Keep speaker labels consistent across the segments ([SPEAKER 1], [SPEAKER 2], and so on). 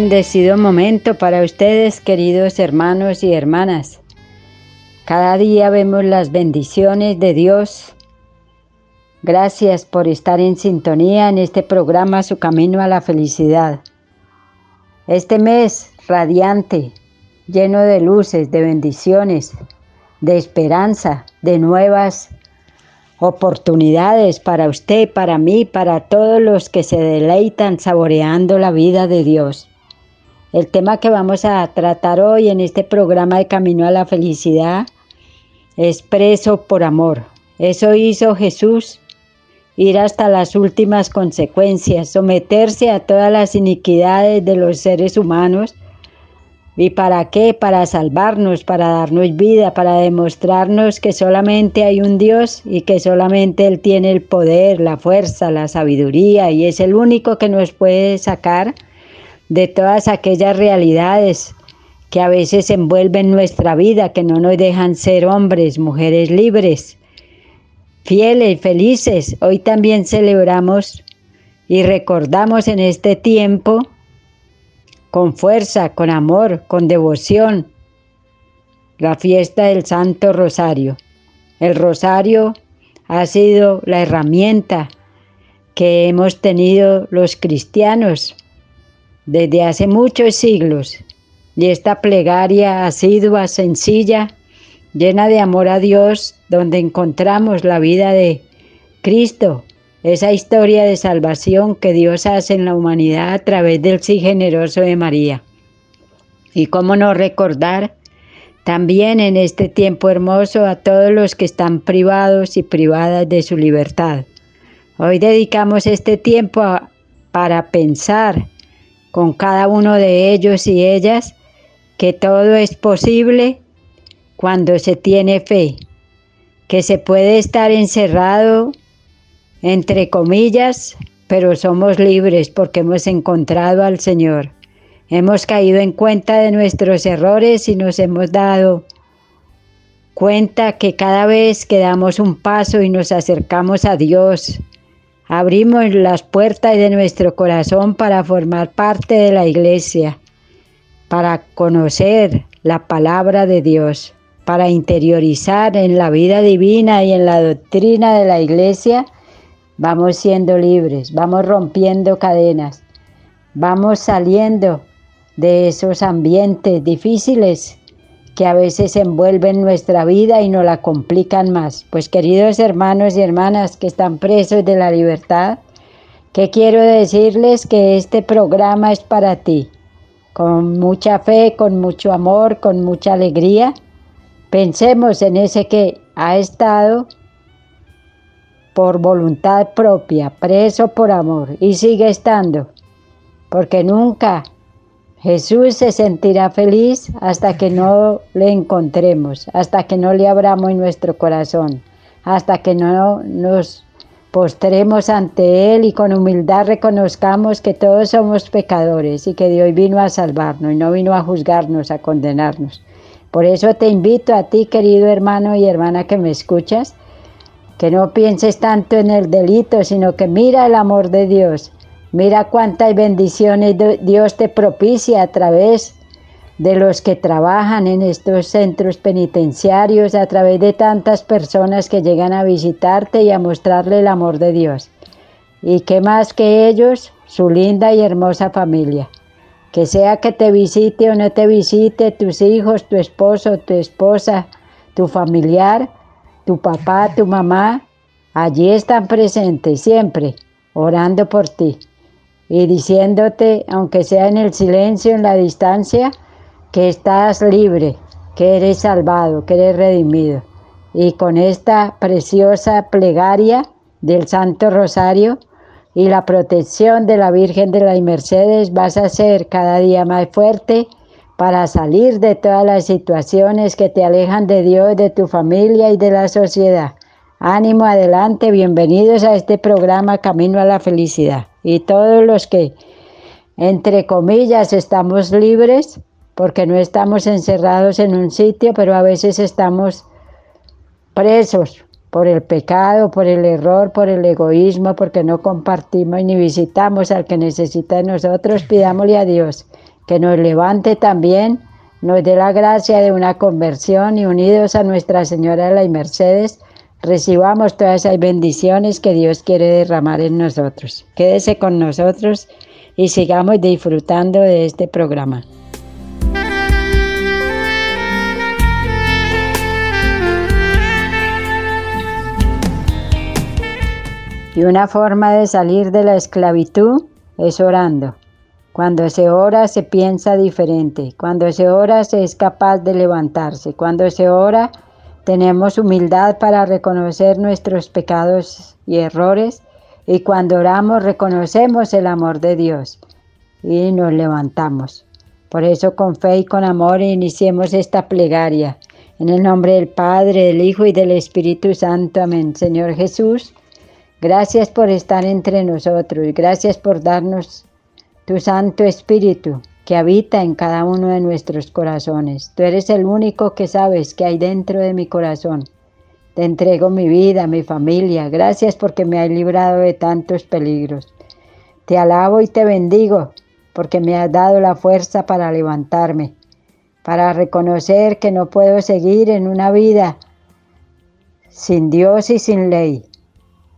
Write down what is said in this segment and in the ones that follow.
[SPEAKER 1] Bendecido momento para ustedes, queridos hermanos y hermanas. Cada día vemos las bendiciones de Dios. Gracias por estar en sintonía en este programa Su Camino a la Felicidad. Este mes radiante, lleno de luces, de bendiciones, de esperanza, de nuevas oportunidades para usted, para mí, para todos los que se deleitan saboreando la vida de Dios. El tema que vamos a tratar hoy en este programa de Camino a la Felicidad es preso por amor. Eso hizo Jesús, ir hasta las últimas consecuencias, someterse a todas las iniquidades de los seres humanos ¿Y para qué? Para salvarnos, para darnos vida, para demostrarnos que solamente hay un Dios y que solamente Él tiene el poder, la fuerza, la sabiduría y es el único que nos puede sacar de todas aquellas realidades que a veces envuelven nuestra vida, que no nos dejan ser hombres, mujeres libres, fieles, felices. Hoy también celebramos y recordamos en este tiempo con fuerza, con amor, con devoción. La fiesta del Santo Rosario. El rosario ha sido la herramienta que hemos tenido los cristianos desde hace muchos siglos. Y esta plegaria asidua, sencilla, llena de amor a Dios, donde encontramos la vida de Cristo esa historia de salvación que Dios hace en la humanidad a través del sí generoso de María. Y cómo no recordar también en este tiempo hermoso a todos los que están privados y privadas de su libertad. Hoy dedicamos este tiempo para pensar con cada uno de ellos y ellas que todo es posible cuando se tiene fe, que se puede estar encerrado entre comillas, pero somos libres porque hemos encontrado al Señor. Hemos caído en cuenta de nuestros errores y nos hemos dado cuenta que cada vez que damos un paso y nos acercamos a Dios, abrimos las puertas de nuestro corazón para formar parte de la iglesia, para conocer la palabra de Dios, para interiorizar en la vida divina y en la doctrina de la iglesia. Vamos siendo libres, vamos rompiendo cadenas, vamos saliendo de esos ambientes difíciles que a veces envuelven nuestra vida y nos la complican más. Pues queridos hermanos y hermanas que están presos de la libertad, que quiero decirles que este programa es para ti. Con mucha fe, con mucho amor, con mucha alegría, pensemos en ese que ha estado por voluntad propia, preso por amor, y sigue estando, porque nunca Jesús se sentirá feliz hasta que no le encontremos, hasta que no le abramos nuestro corazón, hasta que no nos postremos ante Él y con humildad reconozcamos que todos somos pecadores y que Dios vino a salvarnos y no vino a juzgarnos, a condenarnos. Por eso te invito a ti, querido hermano y hermana que me escuchas, que no pienses tanto en el delito, sino que mira el amor de Dios. Mira cuántas bendiciones Dios te propicia a través de los que trabajan en estos centros penitenciarios, a través de tantas personas que llegan a visitarte y a mostrarle el amor de Dios. Y qué más que ellos, su linda y hermosa familia. Que sea que te visite o no te visite, tus hijos, tu esposo, tu esposa, tu familiar, tu papá, tu mamá, allí están presentes siempre, orando por ti y diciéndote, aunque sea en el silencio, en la distancia, que estás libre, que eres salvado, que eres redimido. Y con esta preciosa plegaria del Santo Rosario y la protección de la Virgen de las Mercedes vas a ser cada día más fuerte para salir de todas las situaciones que te alejan de Dios, de tu familia y de la sociedad. Ánimo adelante, bienvenidos a este programa Camino a la Felicidad. Y todos los que, entre comillas, estamos libres, porque no estamos encerrados en un sitio, pero a veces estamos presos por el pecado, por el error, por el egoísmo, porque no compartimos ni visitamos al que necesita de nosotros, pidámosle a Dios que nos levante también, nos dé la gracia de una conversión y unidos a Nuestra Señora de las Mercedes, recibamos todas esas bendiciones que Dios quiere derramar en nosotros. Quédese con nosotros y sigamos disfrutando de este programa. Y una forma de salir de la esclavitud es orando. Cuando se ora se piensa diferente. Cuando se ora se es capaz de levantarse. Cuando se ora tenemos humildad para reconocer nuestros pecados y errores. Y cuando oramos reconocemos el amor de Dios y nos levantamos. Por eso con fe y con amor iniciemos esta plegaria. En el nombre del Padre, del Hijo y del Espíritu Santo. Amén. Señor Jesús. Gracias por estar entre nosotros. Gracias por darnos tu Santo Espíritu que habita en cada uno de nuestros corazones. Tú eres el único que sabes que hay dentro de mi corazón. Te entrego mi vida, mi familia. Gracias porque me has librado de tantos peligros. Te alabo y te bendigo porque me has dado la fuerza para levantarme, para reconocer que no puedo seguir en una vida sin Dios y sin ley.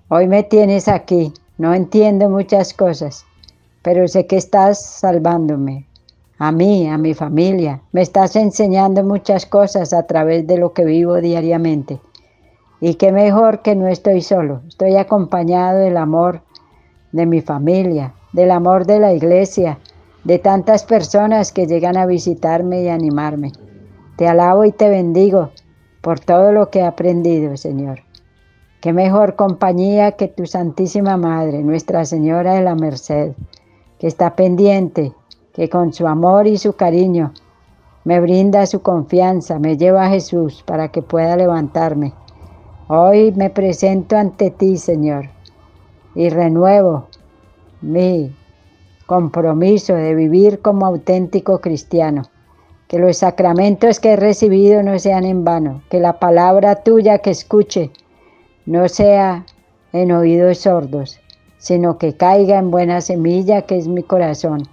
[SPEAKER 1] Hoy me tienes aquí, no entiendo muchas cosas, pero sé que estás salvándome, a mí, a mi familia. Me estás enseñando muchas cosas a través de lo que vivo diariamente. Y qué mejor que no estoy solo, estoy acompañado del amor de mi familia, del amor de la iglesia, de tantas personas que llegan a visitarme y animarme. Te alabo y te bendigo por todo lo que he aprendido, Señor. Qué mejor compañía que tu Santísima Madre, Nuestra Señora de la Merced, que está pendiente, que con su amor y su cariño me brinda su confianza, me lleva a Jesús para que pueda levantarme. Hoy me presento ante ti, Señor, y renuevo mi compromiso de vivir como auténtico cristiano. Que los sacramentos que he recibido no sean en vano, que la palabra tuya que escuche no sea en oídos sordos, sino que caiga en buena semilla que es mi corazón,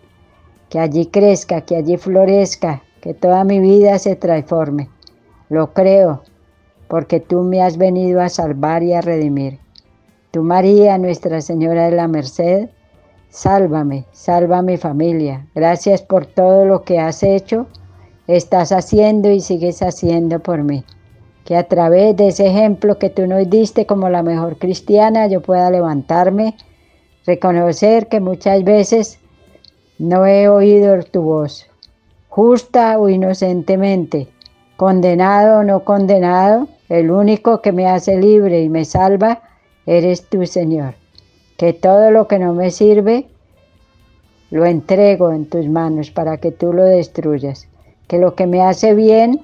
[SPEAKER 1] que allí crezca, que allí florezca, que toda mi vida se transforme. Lo creo, porque tú me has venido a salvar y a redimir. Tú, María, Nuestra Señora de la Merced, sálvame, salva a mi familia. Gracias por todo lo que has hecho, estás haciendo y sigues haciendo por mí que a través de ese ejemplo que tú nos diste como la mejor cristiana, yo pueda levantarme, reconocer que muchas veces no he oído tu voz, justa o inocentemente, condenado o no condenado, el único que me hace libre y me salva eres tú, Señor. Que todo lo que no me sirve, lo entrego en tus manos para que tú lo destruyas. Que lo que me hace bien,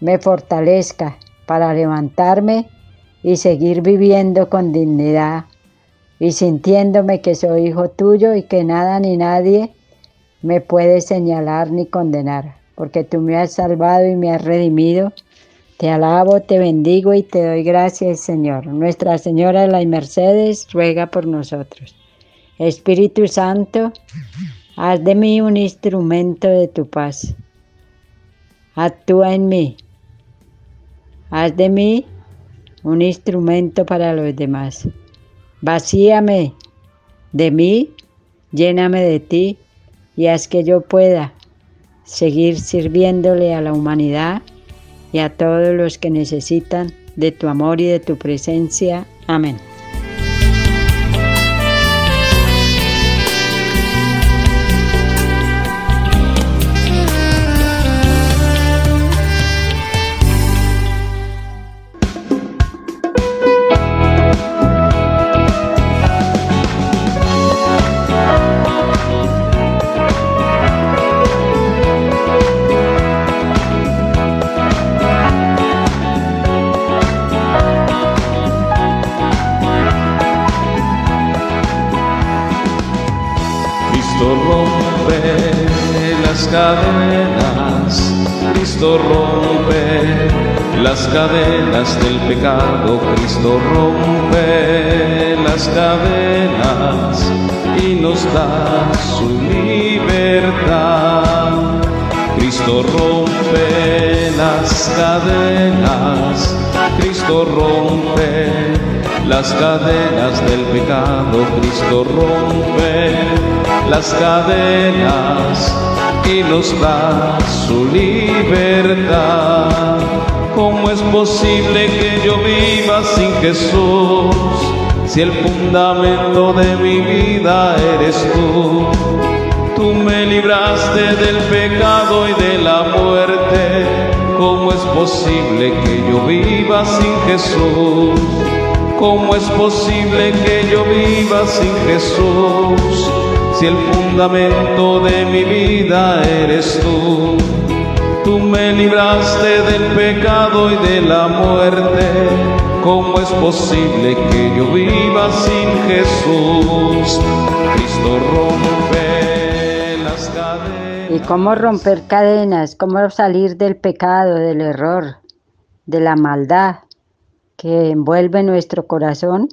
[SPEAKER 1] me fortalezca para levantarme y seguir viviendo con dignidad y sintiéndome que soy hijo tuyo y que nada ni nadie me puede señalar ni condenar, porque tú me has salvado y me has redimido. Te alabo, te bendigo y te doy gracias, Señor. Nuestra Señora de las Mercedes ruega por nosotros. Espíritu Santo, haz de mí un instrumento de tu paz. Actúa en mí Haz de mí un instrumento para los demás. Vacíame de mí, lléname de ti y haz que yo pueda seguir sirviéndole a la humanidad y a todos los que necesitan de tu amor y de tu presencia. Amén.
[SPEAKER 2] Cristo rompe las cadenas del pecado, Cristo rompe las cadenas y nos da su libertad. Cristo rompe las cadenas, Cristo rompe las cadenas del pecado, Cristo rompe las cadenas y nos da su libertad. ¿Cómo es posible que yo viva sin Jesús? Si el fundamento de mi vida eres tú. Tú me libraste del pecado y de la muerte. ¿Cómo es posible que yo viva sin Jesús? ¿Cómo es posible que yo viva sin Jesús? Si el fundamento de mi vida eres tú. Tú me libraste del pecado y de la muerte. ¿Cómo es posible que yo viva sin Jesús? Cristo rompe las cadenas.
[SPEAKER 1] ¿Y cómo romper cadenas? ¿Cómo salir del pecado, del error, de la maldad que envuelve nuestro corazón?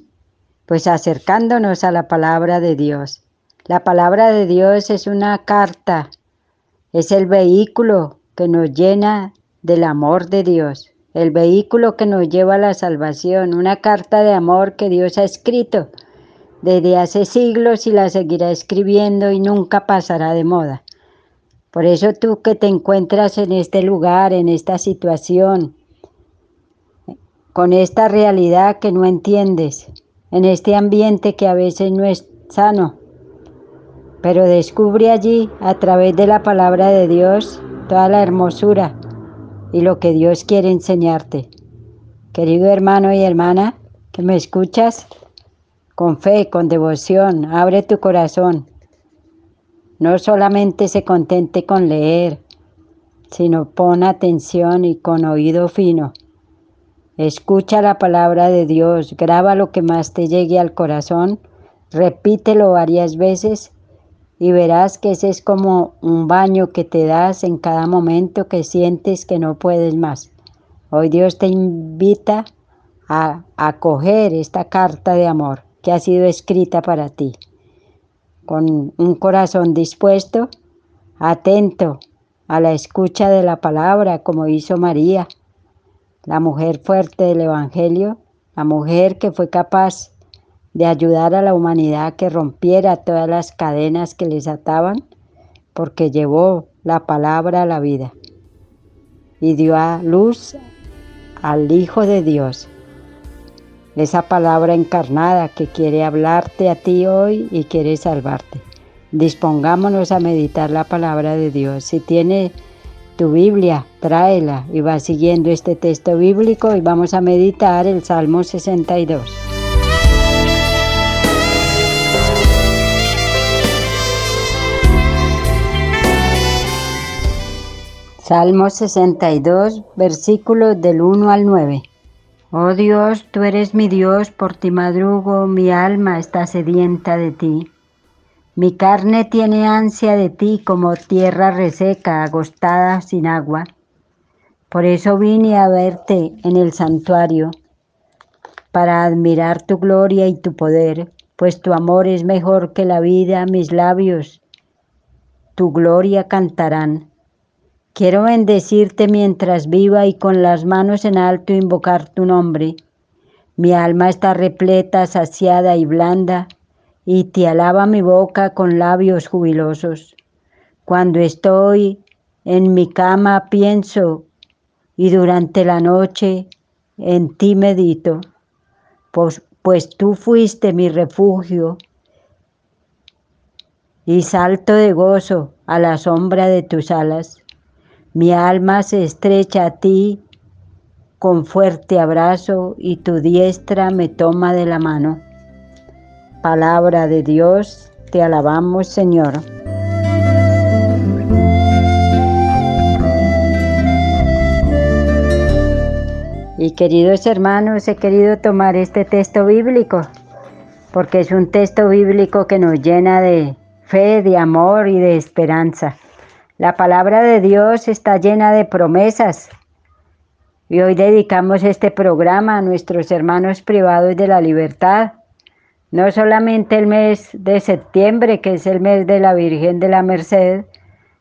[SPEAKER 1] Pues acercándonos a la palabra de Dios. La palabra de Dios es una carta, es el vehículo que nos llena del amor de Dios, el vehículo que nos lleva a la salvación, una carta de amor que Dios ha escrito desde hace siglos y la seguirá escribiendo y nunca pasará de moda. Por eso tú que te encuentras en este lugar, en esta situación, con esta realidad que no entiendes, en este ambiente que a veces no es sano, pero descubre allí a través de la palabra de Dios toda la hermosura y lo que Dios quiere enseñarte. Querido hermano y hermana, que me escuchas, con fe, con devoción, abre tu corazón. No solamente se contente con leer, sino pon atención y con oído fino. Escucha la palabra de Dios, graba lo que más te llegue al corazón, repítelo varias veces y verás que ese es como un baño que te das en cada momento que sientes que no puedes más. Hoy Dios te invita a acoger esta carta de amor que ha sido escrita para ti, con un corazón dispuesto, atento a la escucha de la palabra, como hizo María, la mujer fuerte del Evangelio, la mujer que fue capaz de ayudar a la humanidad que rompiera todas las cadenas que les ataban, porque llevó la palabra a la vida y dio a luz al Hijo de Dios. Esa palabra encarnada que quiere hablarte a ti hoy y quiere salvarte. Dispongámonos a meditar la palabra de Dios. Si tiene tu Biblia, tráela y va siguiendo este texto bíblico y vamos a meditar el Salmo 62. Salmo 62, versículos del 1 al 9. Oh Dios, tú eres mi Dios, por ti madrugo, mi alma está sedienta de ti. Mi carne tiene ansia de ti como tierra reseca, agostada sin agua. Por eso vine a verte en el santuario, para admirar tu gloria y tu poder, pues tu amor es mejor que la vida, mis labios tu gloria cantarán. Quiero bendecirte mientras viva y con las manos en alto invocar tu nombre. Mi alma está repleta, saciada y blanda, y te alaba mi boca con labios jubilosos. Cuando estoy en mi cama pienso, y durante la noche en ti medito, pues, pues tú fuiste mi refugio, y salto de gozo a la sombra de tus alas. Mi alma se estrecha a ti con fuerte abrazo y tu diestra me toma de la mano. Palabra de Dios, te alabamos Señor. Y queridos hermanos, he querido tomar este texto bíblico porque es un texto bíblico que nos llena de fe, de amor y de esperanza. La palabra de Dios está llena de promesas Y hoy dedicamos este programa a nuestros hermanos privados de la libertad. No solamente el mes de septiembre, que es el mes de la Virgen de la Merced,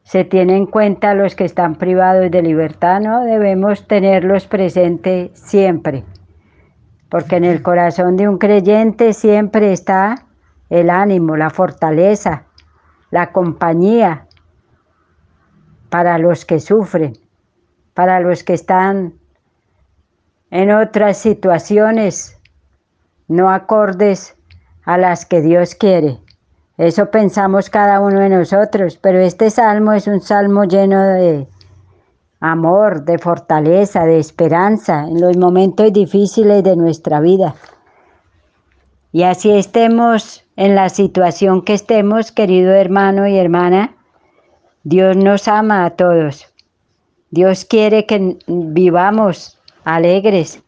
[SPEAKER 1] se tiene en cuenta los que están privados de libertad, ¿no? Debemos tenerlos presentes siempre, porque en el corazón de un creyente siempre está el ánimo, la fortaleza, la compañía para los que sufren, para los que están en otras situaciones no acordes a las que Dios quiere. Eso pensamos cada uno de nosotros, pero este salmo es un salmo lleno de amor, de fortaleza, de esperanza en los momentos difíciles de nuestra vida. Y así estemos en la situación que estemos, querido hermano y hermana, Dios nos ama a todos. Dios quiere que vivamos alegres.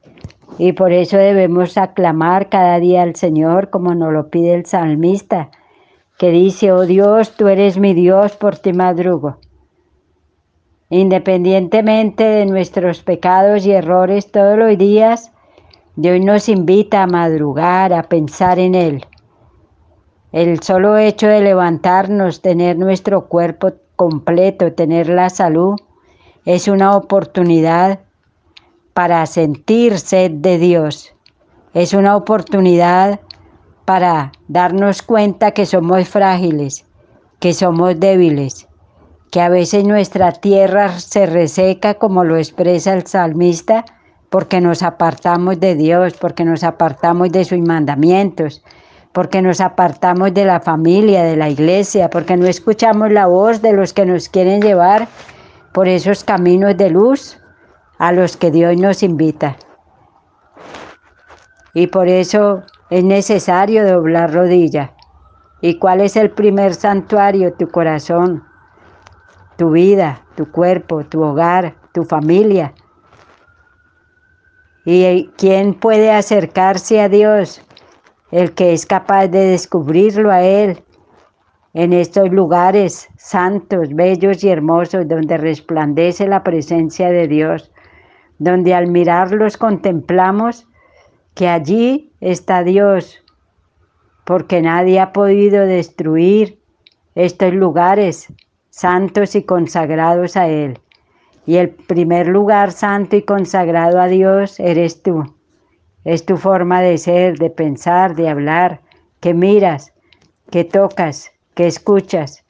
[SPEAKER 1] Y por eso debemos aclamar cada día al Señor como nos lo pide el salmista, que dice, oh Dios, tú eres mi Dios, por ti madrugo. Independientemente de nuestros pecados y errores todos los días, Dios nos invita a madrugar, a pensar en Él. El solo hecho de levantarnos, tener nuestro cuerpo completo, tener la salud, es una oportunidad para sentir sed de Dios. Es una oportunidad para darnos cuenta que somos frágiles, que somos débiles, que a veces nuestra tierra se reseca como lo expresa el salmista porque nos apartamos de Dios, porque nos apartamos de sus mandamientos, porque nos apartamos de la familia, de la iglesia, porque no escuchamos la voz de los que nos quieren llevar por esos caminos de luz a los que Dios nos invita. Y por eso es necesario doblar rodilla. ¿Y cuál es el primer santuario? Tu corazón, tu vida, tu cuerpo, tu hogar, tu familia. ¿Y quién puede acercarse a Dios? El que es capaz de descubrirlo a Él en estos lugares santos, bellos y hermosos donde resplandece la presencia de Dios donde al mirarlos contemplamos que allí está Dios, porque nadie ha podido destruir estos lugares santos y consagrados a Él. Y el primer lugar santo y consagrado a Dios eres tú. Es tu forma de ser, de pensar, de hablar, que miras, que tocas, que escuchas.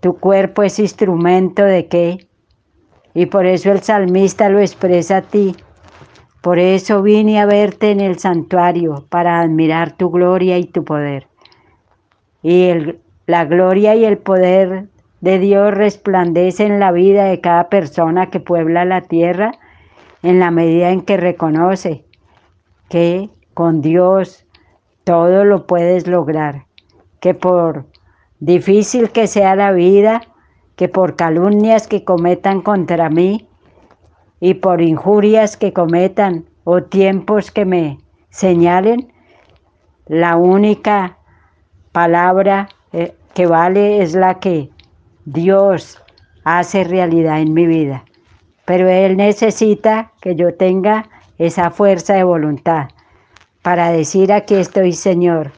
[SPEAKER 1] Tu cuerpo es instrumento de qué? Y por eso el salmista lo expresa a ti. Por eso vine a verte en el santuario, para admirar tu gloria y tu poder. Y la gloria y el poder de Dios resplandece en la vida de cada persona que puebla la tierra en la medida en que reconoce que con Dios todo lo puedes lograr, que por difícil que sea la vida, que por calumnias que cometan contra mí y por injurias que cometan o tiempos que me señalen, la única palabra eh, que vale es la que Dios hace realidad en mi vida. Pero Él necesita que yo tenga esa fuerza de voluntad para decir aquí estoy Señor,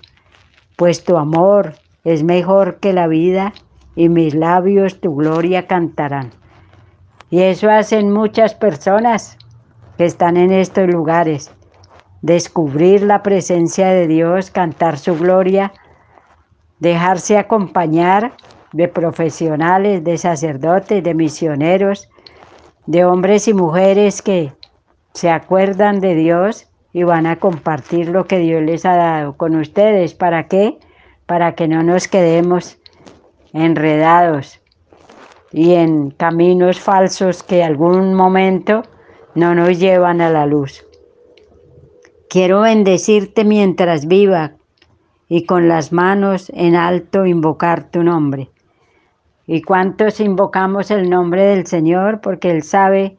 [SPEAKER 1] pues tu amor es mejor que la vida y mis labios tu gloria cantarán. Y eso hacen muchas personas que están en estos lugares. Descubrir la presencia de Dios, cantar su gloria, dejarse acompañar de profesionales, de sacerdotes, de misioneros, de hombres y mujeres que se acuerdan de Dios y van a compartir lo que Dios les ha dado con ustedes. ¿Para qué? Para que no nos quedemos enredados y en caminos falsos que algún momento no nos llevan a la luz. Quiero bendecirte mientras viva y con las manos en alto invocar tu nombre. ¿Y cuántos invocamos el nombre del Señor? Porque Él sabe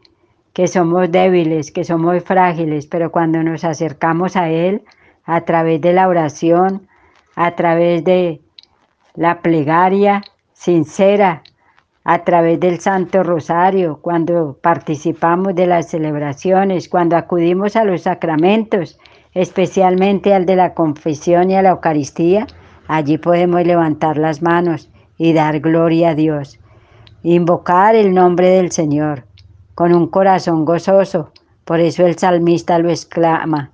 [SPEAKER 1] que somos débiles, que somos frágiles, pero cuando nos acercamos a Él a través de la oración, a través de la plegaria sincera, a través del Santo Rosario, cuando participamos de las celebraciones, cuando acudimos a los sacramentos, especialmente al de la confesión y a la Eucaristía, allí podemos levantar las manos y dar gloria a Dios, invocar el nombre del Señor con un corazón gozoso. Por eso el salmista lo exclama,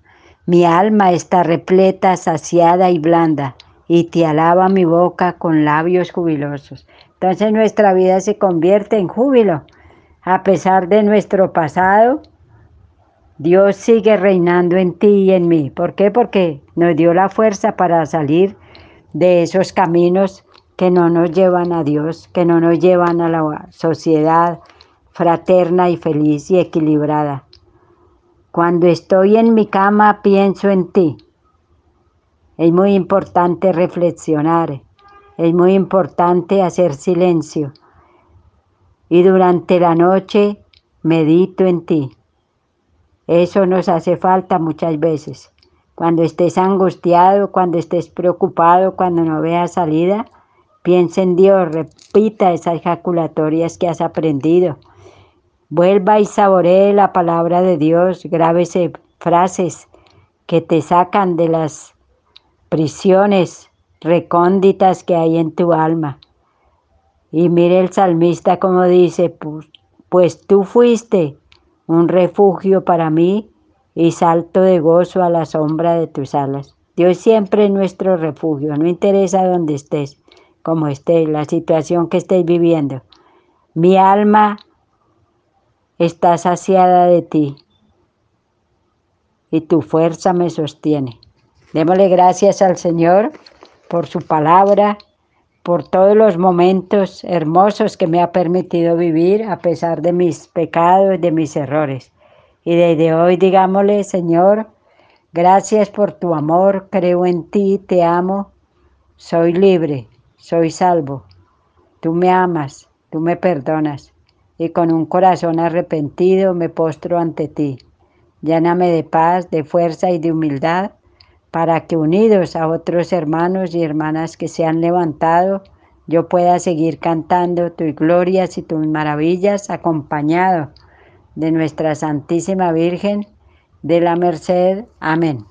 [SPEAKER 1] mi alma está repleta, saciada y blanda, y te alaba mi boca con labios jubilosos. Entonces nuestra vida se convierte en júbilo. A pesar de nuestro pasado, Dios sigue reinando en ti y en mí. ¿Por qué? Porque nos dio la fuerza para salir de esos caminos que no nos llevan a Dios, que no nos llevan a la sociedad fraterna y feliz y equilibrada. Cuando estoy en mi cama pienso en ti. Es muy importante reflexionar es muy importante hacer silencio. Y durante la noche medito en ti. Eso nos hace falta muchas veces. Cuando estés angustiado, cuando estés preocupado, cuando no veas salida, piensa en Dios, repita esas ejaculatorias que has aprendido. Vuelva y saboree la palabra de Dios, grábese frases que te sacan de las prisiones recónditas que hay en tu alma. Y mire el salmista como dice, pues, tú fuiste un refugio para mí y salto de gozo a la sombra de tus alas. Dios siempre es nuestro refugio, no interesa dónde estés, como estés, la situación que estés viviendo. Mi alma está saciada de ti y tu fuerza me sostiene. Démosle gracias al Señor por su palabra, por todos los momentos hermosos que me ha permitido vivir a pesar de mis pecados, de mis errores. Y desde hoy digámosle, Señor, gracias por tu amor, creo en ti, te amo, soy libre, soy salvo. Tú me amas, tú me perdonas, y con un corazón arrepentido me postro ante ti. Lléname de paz, de fuerza y de humildad para que unidos a otros hermanos y hermanas que se han levantado, yo pueda seguir cantando tus glorias y tus maravillas acompañado de nuestra Santísima Virgen de la Merced. Amén.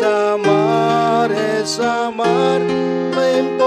[SPEAKER 3] yo, porque si no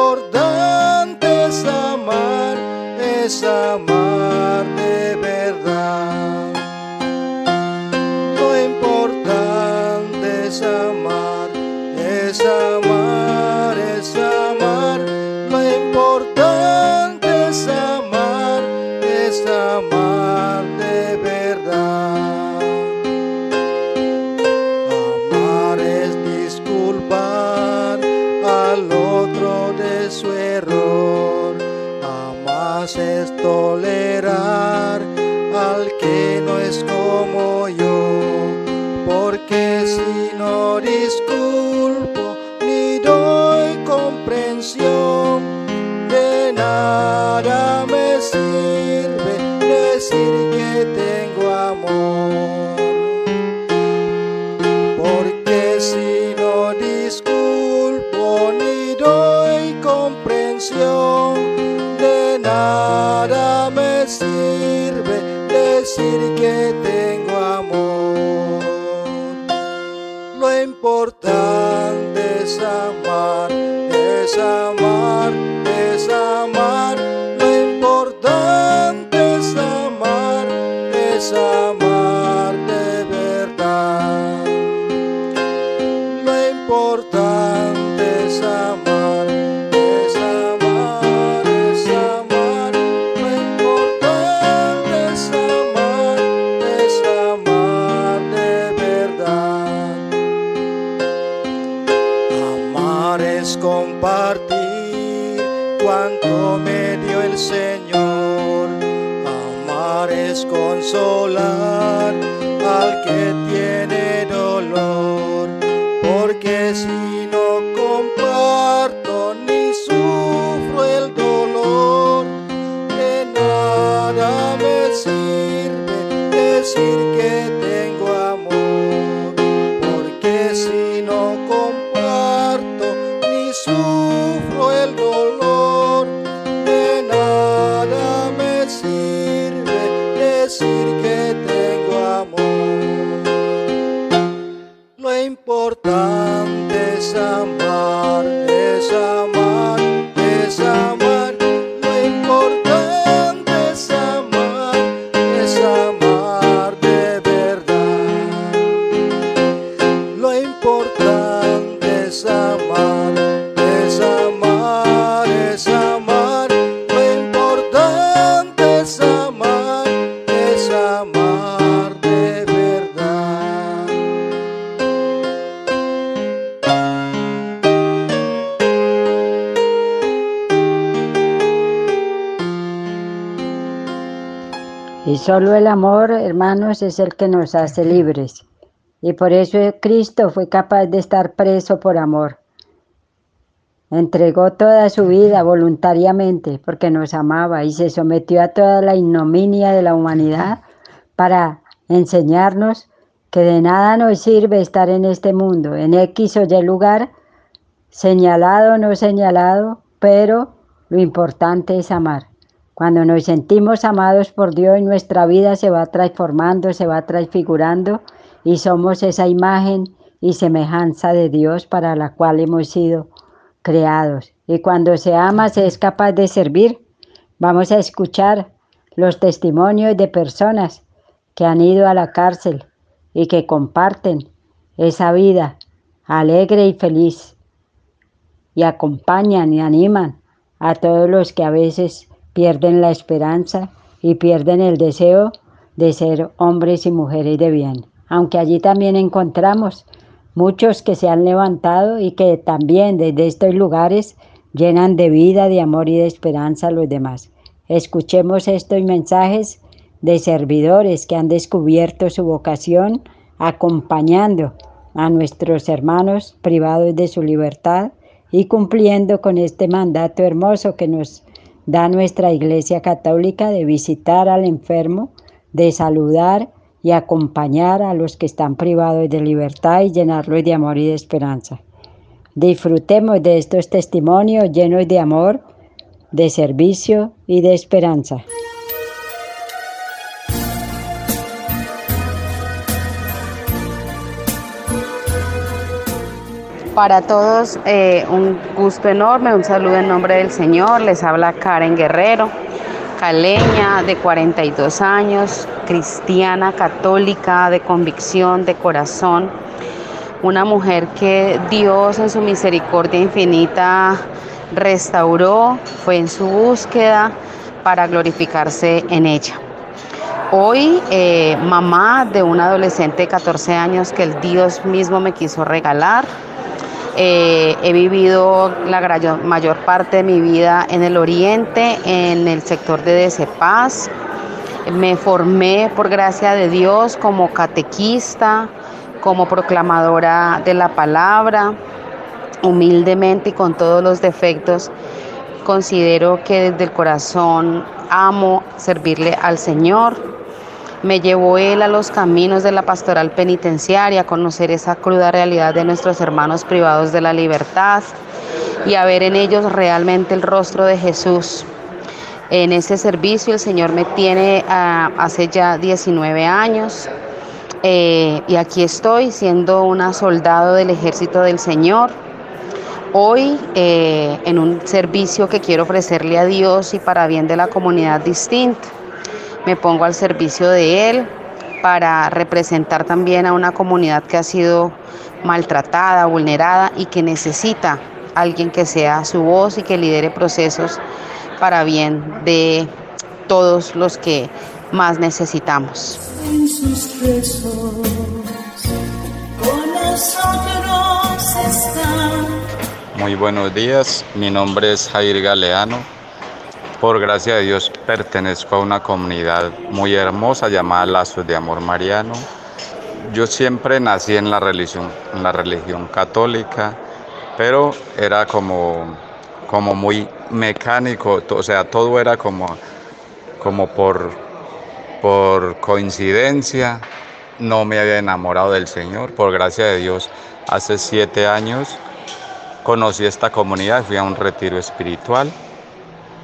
[SPEAKER 3] es
[SPEAKER 1] solo el amor, hermanos, es el que nos hace libres. Y por eso Cristo fue capaz de estar preso por amor. Entregó toda su vida voluntariamente porque nos amaba y se sometió a toda la ignominia de la humanidad para enseñarnos que de nada nos sirve estar en este mundo, en X o Y lugar, señalado o no señalado, pero lo importante es amar. Cuando nos sentimos amados por Dios, nuestra vida se va transformando, se va transfigurando y somos esa imagen y semejanza de Dios para la cual hemos sido creados. Y cuando se ama, se es capaz de servir. Vamos a escuchar los testimonios de personas que han ido a la cárcel y que comparten esa vida alegre y feliz y acompañan y animan a todos los que a veces pierden la esperanza y pierden el deseo de ser hombres y mujeres de bien. Aunque allí también encontramos muchos que se han levantado y que también desde estos lugares llenan de vida, de amor y de esperanza a los demás. Escuchemos estos mensajes de servidores que han descubierto su vocación acompañando a nuestros hermanos privados de su libertad y cumpliendo con este mandato hermoso que nos da nuestra Iglesia Católica de visitar al enfermo, de saludar y acompañar a los que están privados de libertad y llenarlos de amor y de esperanza. Disfrutemos de estos testimonios llenos de amor, de servicio y de esperanza.
[SPEAKER 4] Para todos eh, un gusto enorme, un saludo en nombre del Señor. Les habla Karen Guerrero, caleña de 42 años, cristiana, católica, de convicción, de corazón. Una mujer que Dios en su misericordia infinita restauró, fue en su búsqueda para glorificarse en ella. Hoy, eh, mamá de un adolescente de 14 años que el Dios mismo me quiso regalar, eh, he vivido la mayor parte de mi vida en el oriente, en el sector de Decepaz. Me formé por gracia de Dios como catequista, como proclamadora de la palabra, humildemente y con todos los defectos, considero que desde el corazón amo servirle al Señor. Me llevó Él a los caminos de la pastoral penitenciaria, a conocer esa cruda realidad de nuestros hermanos privados de la libertad y a ver en ellos realmente el rostro de Jesús. En ese servicio el Señor me tiene ah, hace ya 19 años eh, y aquí estoy siendo una soldado del ejército del Señor. Hoy eh, en un servicio que quiero ofrecerle a Dios y para bien de la comunidad distinta. Me pongo al servicio de Él para representar también a una comunidad que ha sido maltratada, vulnerada y que necesita alguien que sea su voz y que lidere procesos para bien de todos los que más necesitamos.
[SPEAKER 5] Muy buenos días, mi nombre es Jair Galeano. Por gracia de Dios pertenezco a una comunidad muy hermosa llamada Lazos de Amor Mariano. Yo siempre nací en la religión, en la religión católica pero era como, como muy mecánico, o sea, todo era como, como por, por coincidencia. No me había enamorado del Señor, por gracia de Dios. Hace siete años conocí esta comunidad, fui a un retiro espiritual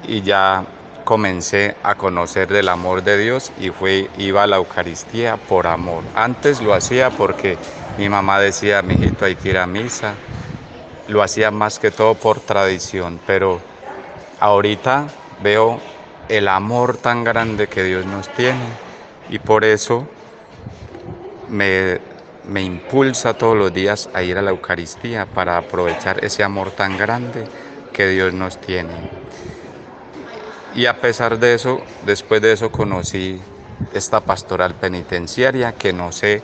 [SPEAKER 5] y ya comencé a conocer del amor de Dios y fui, iba a la Eucaristía por amor. Antes lo hacía porque mi mamá decía, mi hijito hay que ir a misa, lo hacía más que todo por tradición, pero ahorita veo el amor tan grande que Dios nos tiene y por eso me, me impulsa todos los días a ir a la Eucaristía para aprovechar ese amor tan grande que Dios nos tiene. Y a pesar de eso, después de eso conocí esta pastoral penitenciaria que no sé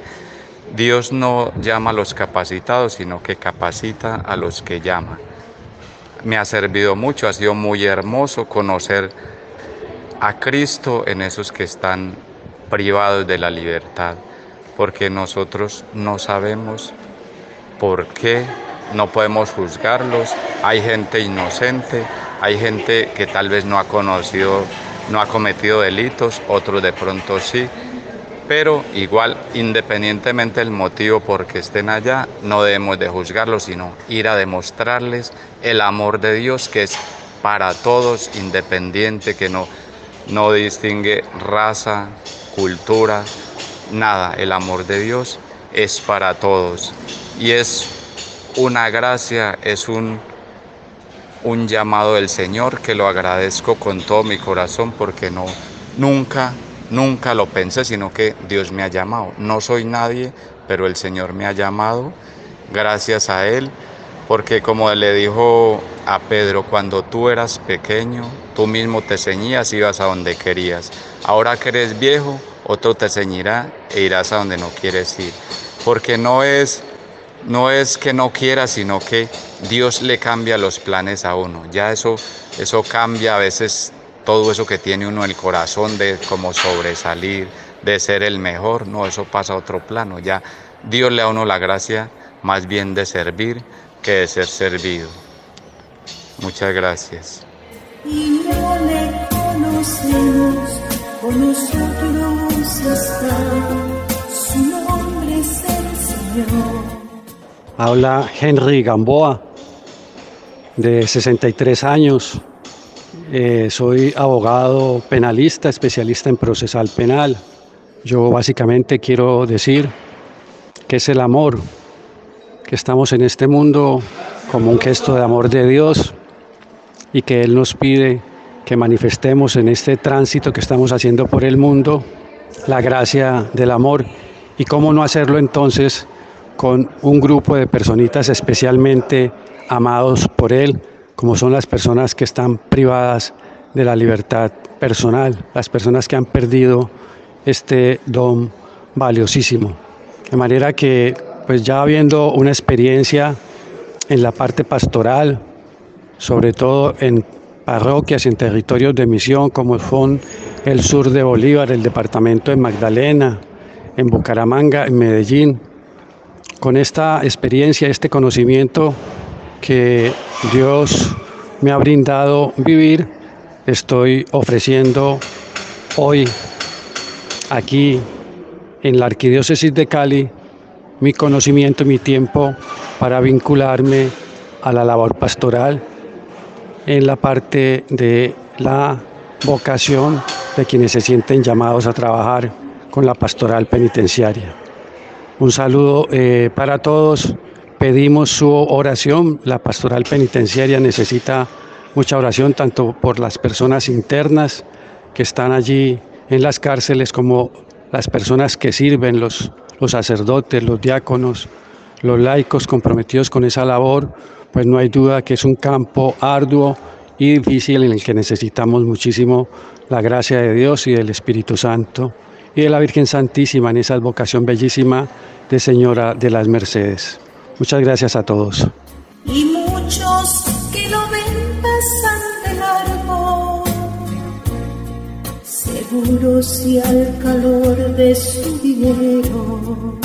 [SPEAKER 5] Dios no llama a los capacitados, sino que capacita a los que llama. Me ha servido mucho, ha sido muy hermoso conocer a Cristo en esos que están privados de la libertad, porque nosotros no sabemos por qué, no podemos juzgarlos. Hay gente inocente, hay gente que tal vez no ha conocido, no ha cometido delitos, otros de pronto sí pero igual, independientemente del motivo por que estén allá, no debemos de juzgarlos, sino ir a demostrarles el amor de Dios que es para todos, independiente, que no, no distingue raza, cultura, nada. El amor de Dios es para todos y es una gracia, es un, un llamado del Señor que lo agradezco con todo mi corazón porque no, nunca Nunca lo pensé, sino que Dios me ha llamado. No soy nadie, pero el Señor me ha llamado gracias a Él, porque como le dijo a Pedro, cuando tú eras pequeño, tú mismo te ceñías y ibas a donde querías. Ahora que eres viejo, otro te ceñirá e irás a donde no quieres ir. Porque no es, no es que no quieras, sino que Dios le cambia los planes a uno. Ya eso, eso cambia a veces todo eso que tiene uno el corazón de como sobresalir, de ser el mejor, no, eso pasa a otro plano. Ya Dios le da a uno la gracia más bien de servir que de ser servido. Muchas gracias. Y no le conocemos, con nosotros está, su nombre es el
[SPEAKER 6] Señor. Habla Henry Gamboa, de 63 años, eh, soy abogado penalista, especialista en procesal penal. Yo básicamente quiero decir que es el amor, que estamos en este mundo como un gesto de amor de Dios y que Él nos pide que manifestemos en este tránsito que estamos haciendo por el mundo la gracia del amor y cómo no hacerlo entonces con un grupo de personitas especialmente amados por Él como son las personas que están privadas de la libertad personal, las personas que han perdido este don valiosísimo. De manera que, pues ya habiendo una experiencia en la parte pastoral, sobre todo en parroquias, en territorios de misión, como son el sur de Bolívar, el departamento de Magdalena, en Bucaramanga, en Medellín, con esta experiencia, este conocimiento que Dios me ha brindado vivir, estoy ofreciendo hoy aquí en la Arquidiócesis de Cali mi conocimiento y mi tiempo para vincularme a la labor pastoral en la parte de la vocación de quienes se sienten llamados a trabajar con la pastoral penitenciaria. Un saludo eh, para todos. Pedimos su oración. La pastoral penitenciaria necesita mucha oración tanto por las personas internas que están allí en las cárceles como las personas que sirven, los, los sacerdotes, los diáconos, los laicos comprometidos con esa labor, pues no hay duda que es un campo arduo y difícil en el que necesitamos muchísimo la gracia de Dios y del Espíritu Santo y de la Virgen Santísima en esa advocación bellísima de Señora de las Mercedes. Muchas gracias a todos.
[SPEAKER 7] Y muchos que lo ven seguros y al calor de su dinero.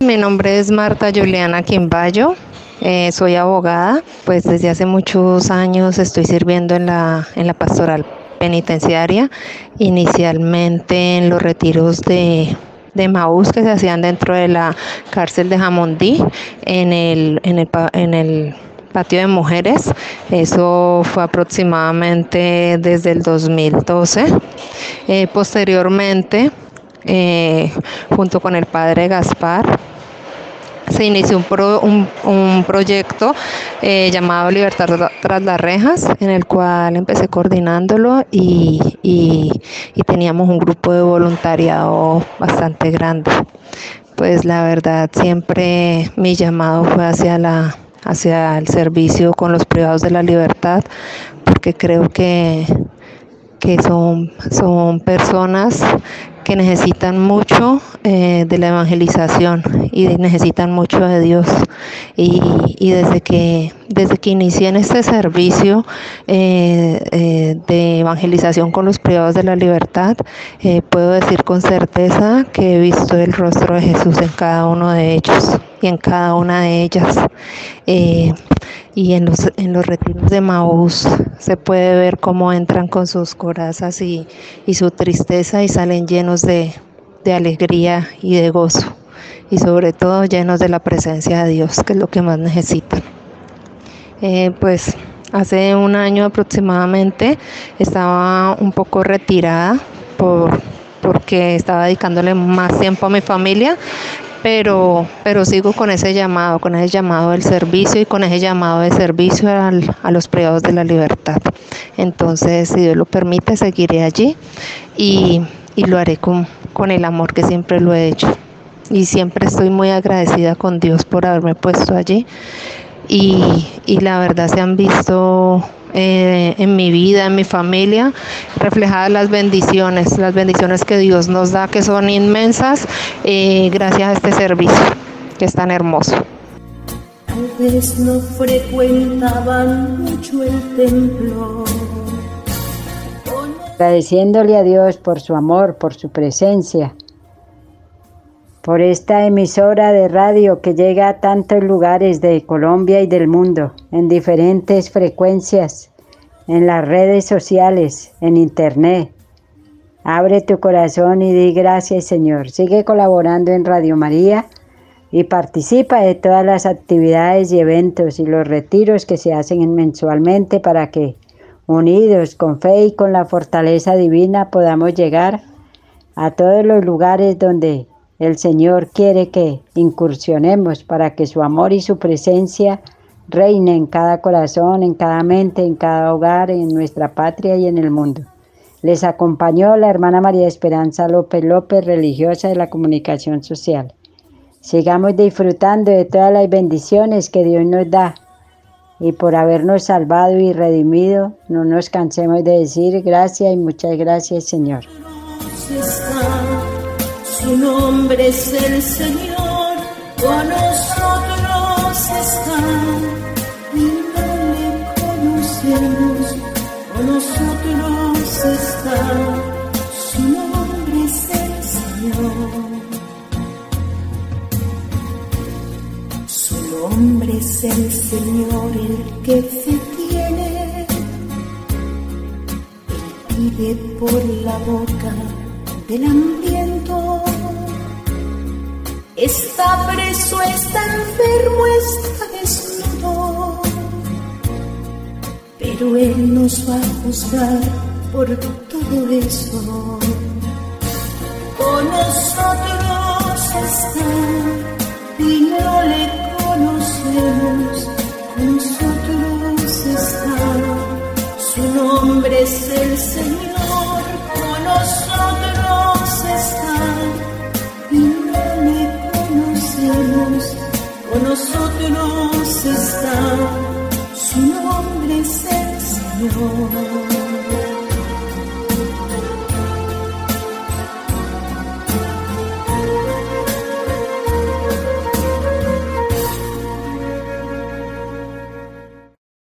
[SPEAKER 8] Mi nombre es Marta Juliana Quimbayo. Eh, soy abogada, pues desde hace muchos años estoy sirviendo en la, en la pastoral penitenciaria, inicialmente en los retiros de, de Maús que se hacían dentro de la cárcel de Jamondí, en el, en el, patio de mujeres. Eso fue aproximadamente desde el 2012. Eh, posteriormente, eh, junto con el padre Gaspar, se inició un, un, proyecto eh, llamado Libertad tras las rejas, en el cual empecé coordinándolo y, y, teníamos un grupo de voluntariado bastante grande. Pues la verdad, siempre mi llamado fue hacia la, hacia el servicio con los privados de la libertad, porque creo que, que son, son personas que necesitan mucho eh, de la evangelización y necesitan mucho de Dios. Y, desde, que, desde que inicié en este servicio eh, eh, de evangelización con los privados de la libertad, puedo decir con certeza que he visto el rostro de Jesús en cada uno de ellos y en cada una de ellas. y en los, en los retiros de Maús se puede ver cómo entran con sus corazas y, y su tristeza y salen llenos de, de alegría y de gozo y sobre todo llenos de la presencia de Dios, que es lo que más necesitan. Eh, pues hace un año aproximadamente estaba un poco retirada por, porque estaba dedicándole más tiempo a mi familia, pero, pero sigo con ese llamado, con ese llamado del servicio y con ese llamado de servicio a los privados de la libertad. Entonces, si Dios lo permite, seguiré allí y, y lo haré con, con el amor que siempre lo he hecho. Y siempre estoy muy agradecida con Dios por haberme puesto allí. Y, y la verdad se han visto eh, en mi vida, en mi familia, reflejadas las bendiciones, las bendiciones que Dios nos da, que son inmensas, eh, gracias a este servicio, que es tan hermoso.
[SPEAKER 7] Tal no frecuentaban mucho el templo
[SPEAKER 1] agradeciéndole a Dios por su amor, por su presencia, por esta emisora de radio que llega a tantos lugares de Colombia y del mundo, en diferentes frecuencias, en las redes sociales, en internet. Abre tu corazón y di gracias Señor. Sigue colaborando en Radio María y participa de todas las actividades y eventos y los retiros que se hacen mensualmente para que unidos con fe y con la fortaleza divina podamos llegar a todos los lugares donde el Señor quiere que incursionemos para que su amor y su presencia reine en cada corazón, en cada mente, en cada hogar, en nuestra patria y en el mundo. Les acompañó la hermana María Esperanza López López, religiosa de la comunicación social. Sigamos disfrutando de todas las bendiciones que Dios nos da y por habernos salvado y redimido, no nos cansemos de decir gracias y muchas gracias Señor.
[SPEAKER 7] Su nombre es el Señor, del hambriento. Está preso, está enfermo, está desnudo. Pero Él nos va a juzgar por todo eso. Con nosotros está y no le conocemos. Con nosotros está, su nombre es el Señor. Nosotros está, su nombre es el Señor.